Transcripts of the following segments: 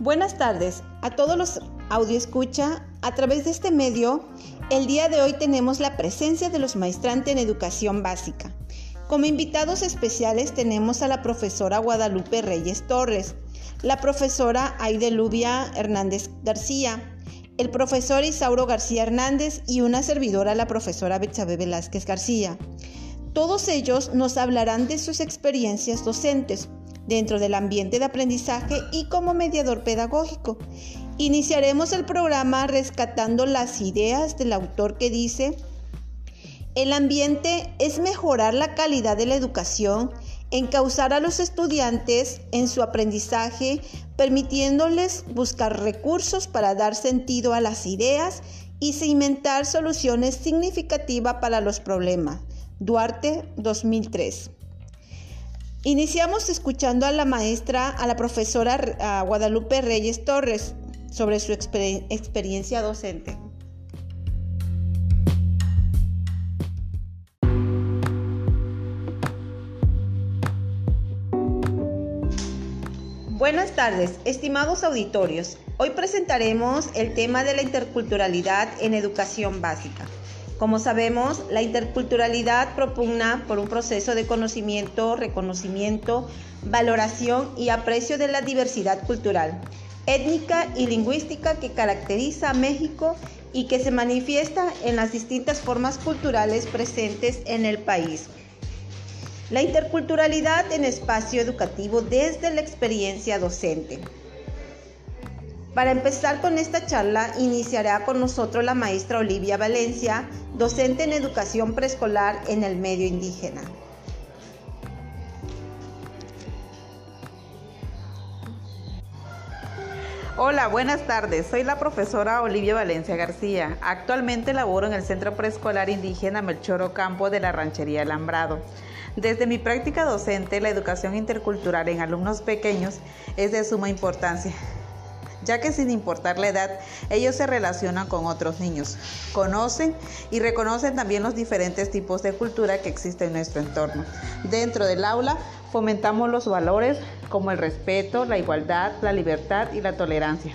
Buenas tardes a todos los audio escucha. A través de este medio, el día de hoy tenemos la presencia de los maestrantes en educación básica. Como invitados especiales tenemos a la profesora Guadalupe Reyes Torres, la profesora Aide Lubia Hernández García, el profesor Isauro García Hernández y una servidora, la profesora Betsabe Velázquez García. Todos ellos nos hablarán de sus experiencias docentes dentro del ambiente de aprendizaje y como mediador pedagógico. Iniciaremos el programa rescatando las ideas del autor que dice, el ambiente es mejorar la calidad de la educación, encauzar a los estudiantes en su aprendizaje, permitiéndoles buscar recursos para dar sentido a las ideas y cimentar soluciones significativas para los problemas. Duarte 2003. Iniciamos escuchando a la maestra, a la profesora Guadalupe Reyes Torres sobre su experiencia docente. Buenas tardes, estimados auditorios. Hoy presentaremos el tema de la interculturalidad en educación básica. Como sabemos, la interculturalidad propugna por un proceso de conocimiento, reconocimiento, valoración y aprecio de la diversidad cultural, étnica y lingüística que caracteriza a México y que se manifiesta en las distintas formas culturales presentes en el país. La interculturalidad en espacio educativo desde la experiencia docente. Para empezar con esta charla, iniciará con nosotros la maestra Olivia Valencia, docente en educación preescolar en el medio indígena. Hola, buenas tardes. Soy la profesora Olivia Valencia García. Actualmente laboro en el Centro Preescolar Indígena Melchoro Campo de la Ranchería Alambrado. Desde mi práctica docente, la educación intercultural en alumnos pequeños es de suma importancia ya que sin importar la edad, ellos se relacionan con otros niños, conocen y reconocen también los diferentes tipos de cultura que existen en nuestro entorno. Dentro del aula fomentamos los valores como el respeto, la igualdad, la libertad y la tolerancia.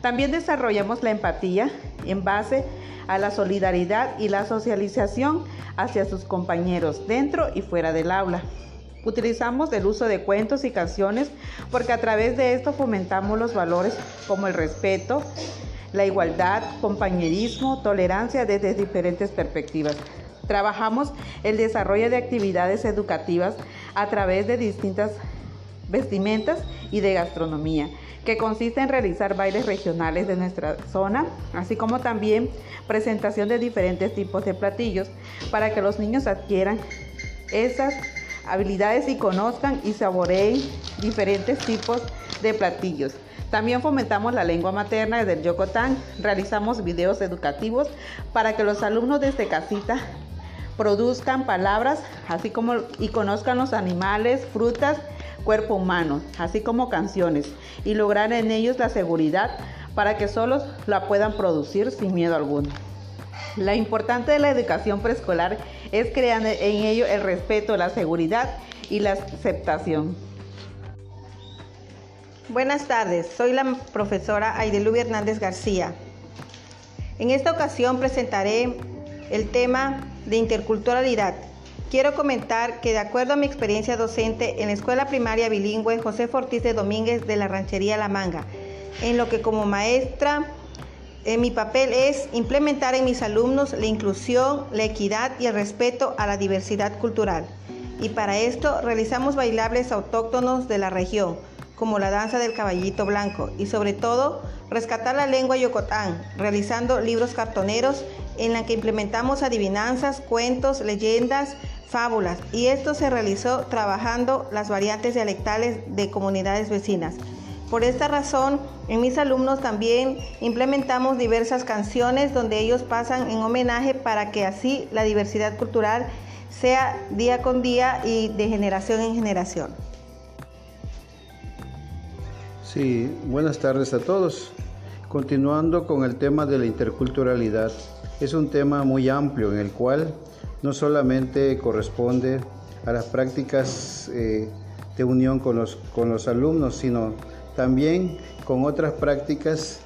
También desarrollamos la empatía en base a la solidaridad y la socialización hacia sus compañeros dentro y fuera del aula. Utilizamos el uso de cuentos y canciones porque a través de esto fomentamos los valores como el respeto, la igualdad, compañerismo, tolerancia desde diferentes perspectivas. Trabajamos el desarrollo de actividades educativas a través de distintas vestimentas y de gastronomía, que consiste en realizar bailes regionales de nuestra zona, así como también presentación de diferentes tipos de platillos para que los niños adquieran esas habilidades y conozcan y saboreen diferentes tipos de platillos. También fomentamos la lengua materna desde el Yocotán. Realizamos videos educativos para que los alumnos desde casita produzcan palabras, así como y conozcan los animales, frutas, cuerpo humano, así como canciones, y lograr en ellos la seguridad para que solos la puedan producir sin miedo alguno. La importante de la educación preescolar es crear en ello el respeto, la seguridad y la aceptación. Buenas tardes, soy la profesora Aidelubia Hernández García. En esta ocasión presentaré el tema de interculturalidad. Quiero comentar que de acuerdo a mi experiencia docente en la escuela primaria bilingüe José Fortís de Domínguez de la Ranchería La Manga, en lo que como maestra eh, mi papel es implementar en mis alumnos la inclusión, la equidad y el respeto a la diversidad cultural. Y para esto realizamos bailables autóctonos de la región, como la danza del caballito blanco, y sobre todo rescatar la lengua yocotán, realizando libros cartoneros en la que implementamos adivinanzas, cuentos, leyendas, fábulas, y esto se realizó trabajando las variantes dialectales de comunidades vecinas. Por esta razón, en mis alumnos también implementamos diversas canciones donde ellos pasan en homenaje para que así la diversidad cultural sea día con día y de generación en generación. Sí, buenas tardes a todos. Continuando con el tema de la interculturalidad, es un tema muy amplio en el cual no solamente corresponde a las prácticas eh, de unión con los, con los alumnos, sino también con otras prácticas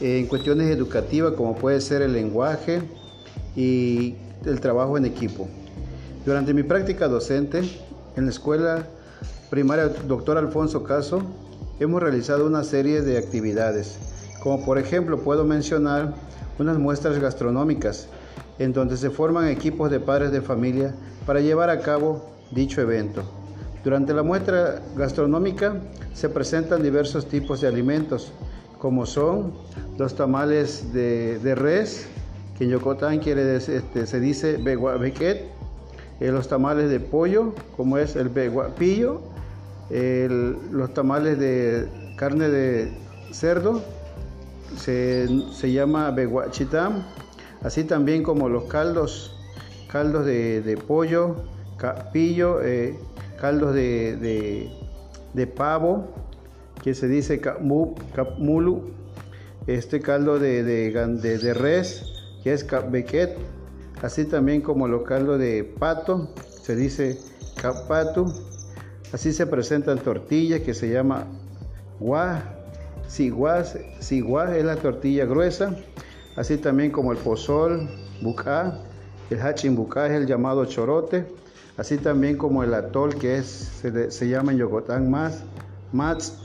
eh, en cuestiones educativas como puede ser el lenguaje y el trabajo en equipo. Durante mi práctica docente en la escuela primaria Dr. Alfonso Caso, hemos realizado una serie de actividades, como por ejemplo puedo mencionar unas muestras gastronómicas, en donde se forman equipos de padres de familia para llevar a cabo dicho evento. Durante la muestra gastronómica se presentan diversos tipos de alimentos, como son los tamales de, res, que en Yocotán quiere este, se dice bequet, eh, los tamales de pollo, como es el beguapillo, los tamales de carne de cerdo, se, llama beguachitam, así también como los caldos, caldos de, pollo, capillo, eh, caldos de, pavo, que se dice capmulu, este caldo de, de, res, que es bequet, así también como los caldos de pato, se dice capato, así se presentan tortillas que se llama guá, si guá, es la tortilla gruesa, así también como el pozol, bucá, el hachin bucá es el llamado chorote, así también como el atol que se, llama en Yocotán más, mats,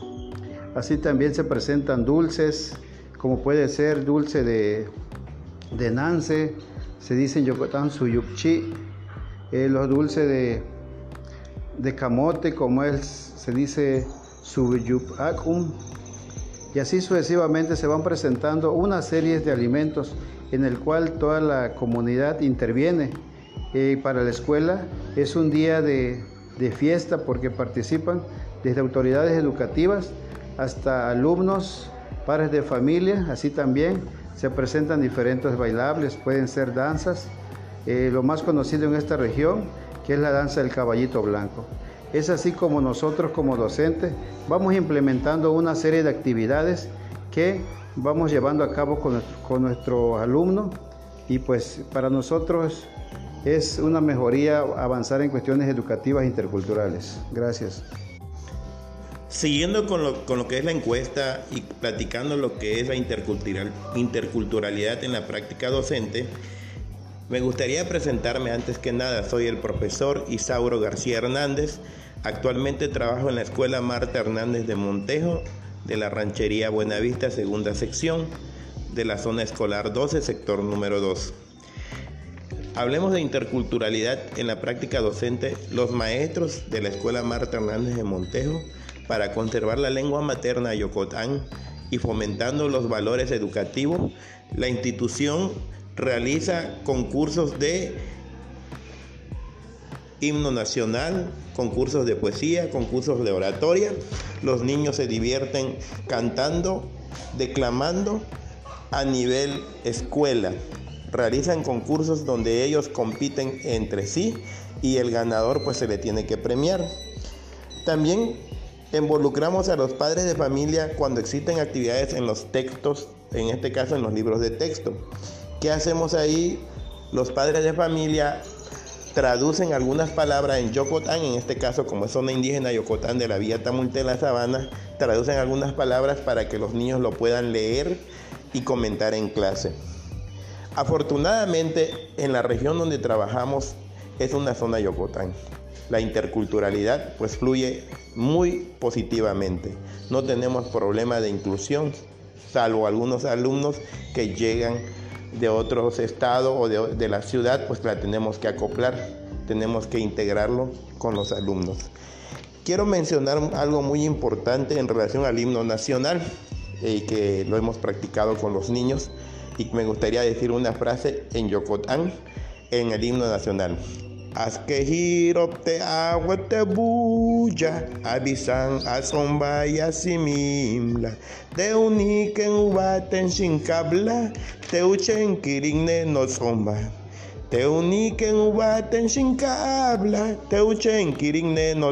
así también se presentan dulces, como puede ser dulce de, nance, se dice en Yocotán suyupchi, eh, los dulces de, camote, como se dice suyupakum, y así sucesivamente se van presentando una serie de alimentos en el cual toda la comunidad interviene. Para la escuela es un día de, de fiesta porque participan desde autoridades educativas hasta alumnos, padres de familia, así también se presentan diferentes bailables, pueden ser danzas, eh, lo más conocido en esta región, que es la danza del caballito blanco. Es así como nosotros como docentes vamos implementando una serie de actividades que vamos llevando a cabo con, con nuestros alumnos y pues para nosotros es una mejoría avanzar en cuestiones educativas interculturales. Gracias. Siguiendo con lo, con lo, que es la encuesta y platicando lo que es la intercultural, interculturalidad en la práctica docente, me gustaría presentarme antes que nada. Soy el profesor Isauro García Hernández. Actualmente trabajo en la Escuela Marta Hernández de Montejo de la Ranchería Buenavista, segunda sección, de la zona escolar 12, sector número 2. Hablemos de interculturalidad en la práctica docente. Los maestros de la Escuela Marta Hernández de Montejo para conservar la lengua materna yocotán y fomentando los valores educativos, la institución realiza concursos de himno nacional, concursos de poesía, concursos de oratoria. Los niños se divierten cantando, declamando a nivel escuela. Realizan concursos donde ellos compiten entre sí y el ganador pues se le tiene que premiar. También Involucramos a los padres de familia cuando existen actividades en los textos, en este caso en los libros de texto. ¿Qué hacemos ahí? Los padres de familia traducen algunas palabras en Yocotán, en este caso como es zona indígena Yocotán de la Vía Tamulte de la Sabana, traducen algunas palabras para que los niños lo puedan leer y comentar en clase. Afortunadamente, en la región donde trabajamos es una zona Yocotán la interculturalidad pues fluye muy positivamente. No tenemos problema de inclusión, salvo algunos alumnos que llegan de otros estados o de, la ciudad, pues la tenemos que acoplar, tenemos que integrarlo con los alumnos. Quiero mencionar algo muy importante en relación al himno nacional, eh, que lo hemos practicado con los niños, y me gustaría decir una frase en Yocotán, en el himno nacional. Askehirop te agua te buja, abisan asomba y asimimla. Te uniken ubaten sin cabla, te uchen kirigne no somba. Te uniken ubaten sin cabla, te uchen kirigne no.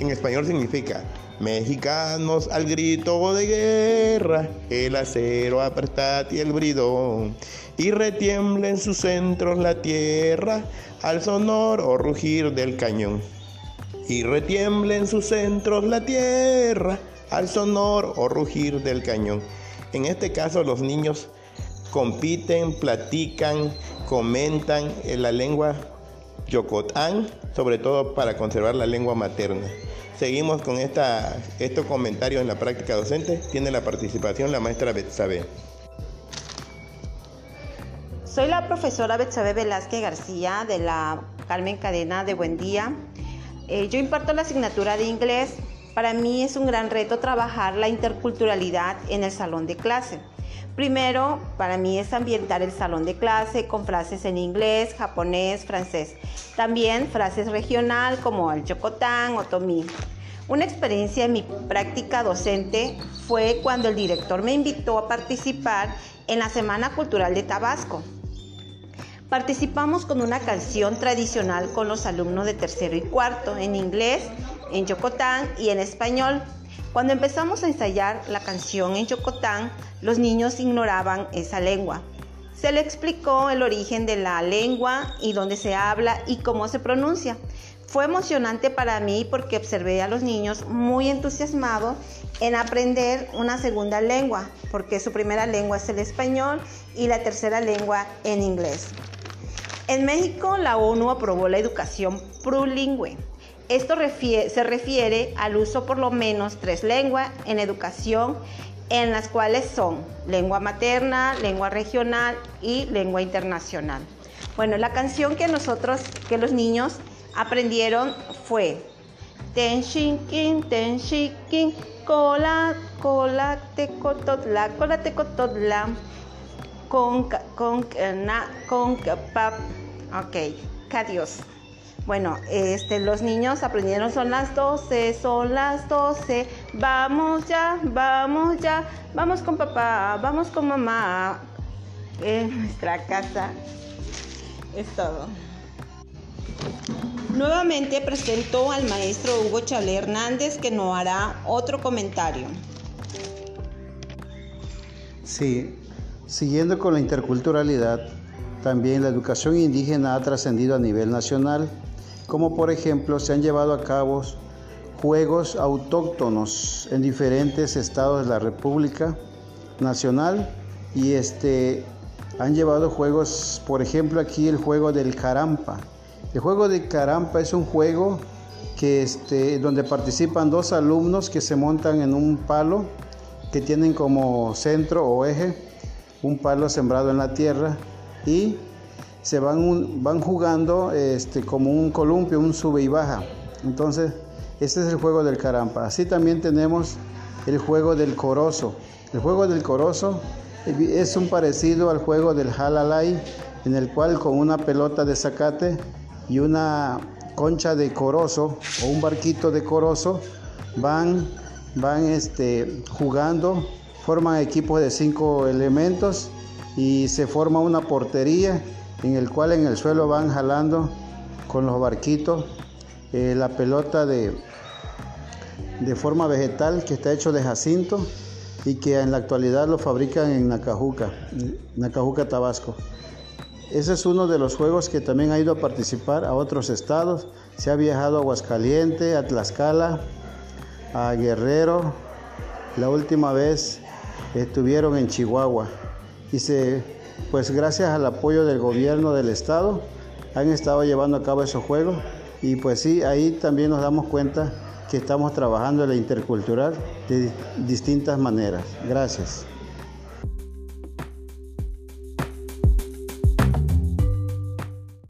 En español significa Mexicanos al grito de guerra, el acero apretad y el bridón, y retiembla en sus centros la tierra al sonor o rugir del cañón. y retiemble en sus centros la tierra al sonor o rugir del cañón. En este caso los niños compiten, platican, comentan en la lengua yocotán, sobre todo para conservar la lengua materna. Seguimos con esta, estos comentarios en la práctica docente. Tiene la participación la maestra Betsabe. Soy la profesora Betsabe Velázquez García de la Carmen Cadena de Buen Día. Eh, yo imparto la asignatura de inglés. Para mí es un gran reto trabajar la interculturalidad en el salón de clase. Primero, para mí es ambientar el salón de clase con frases en inglés, japonés, francés. También frases regional como el chocotán o tomí. Una experiencia en mi práctica docente fue cuando el director me invitó a participar en la Semana Cultural de Tabasco. Participamos con una canción tradicional con los alumnos de tercero y cuarto en inglés, en chocotán y en español. Cuando empezamos a ensayar la canción en Chocotán, los niños ignoraban esa lengua. Se le explicó el origen de la lengua y dónde se habla y cómo se pronuncia. Fue emocionante para mí porque observé a los niños muy entusiasmados en aprender una segunda lengua, porque su primera lengua es el español y la tercera lengua en inglés. En México, la ONU aprobó la educación plurilingüe esto se refiere al uso por lo menos tres lenguas en educación, en las cuales son lengua materna, lengua regional y lengua internacional. Bueno, la canción que nosotros, que los niños aprendieron fue Ten Shinkin, Ten Shinkin, Cola, Cola, Tecototla, Cola, Tecototla, con, con, na, con, pap, ok, adiós. Bueno, este, los niños aprendieron, son las 12, son las 12, vamos ya, vamos ya, vamos con papá, vamos con mamá. En nuestra casa es todo. Nuevamente presento al maestro Hugo Chale Hernández que nos hará otro comentario. Sí, siguiendo con la interculturalidad, también la educación indígena ha trascendido a nivel nacional como por ejemplo se han llevado a cabo juegos autóctonos en diferentes estados de la República Nacional y este han llevado juegos, por ejemplo aquí el juego del carampa. El juego del carampa es un juego que este, donde participan dos alumnos que se montan en un palo que tienen como centro o eje un palo sembrado en la tierra y se van, van jugando este, como un columpio, un sube y baja. Entonces, este es el juego del carampa. Así también tenemos el juego del corozo. El juego del corozo es un parecido al juego del halalay, en el cual con una pelota de zacate y una concha de corozo o un barquito de corozo van, van este, jugando, forman equipos de cinco elementos y se forma una portería en el cual en el suelo van jalando con los barquitos eh, la pelota de, de forma vegetal que está hecho de jacinto y que en la actualidad lo fabrican en Nacajuca, Nacajuca, Tabasco. Ese es uno de los juegos que también ha ido a participar a otros estados. Se ha viajado a Aguascalientes, a Tlaxcala, a Guerrero. La última vez estuvieron en Chihuahua y se pues gracias al apoyo del gobierno del estado han estado llevando a cabo esos juegos y pues sí, ahí también nos damos cuenta que estamos trabajando en la intercultural de distintas maneras. Gracias.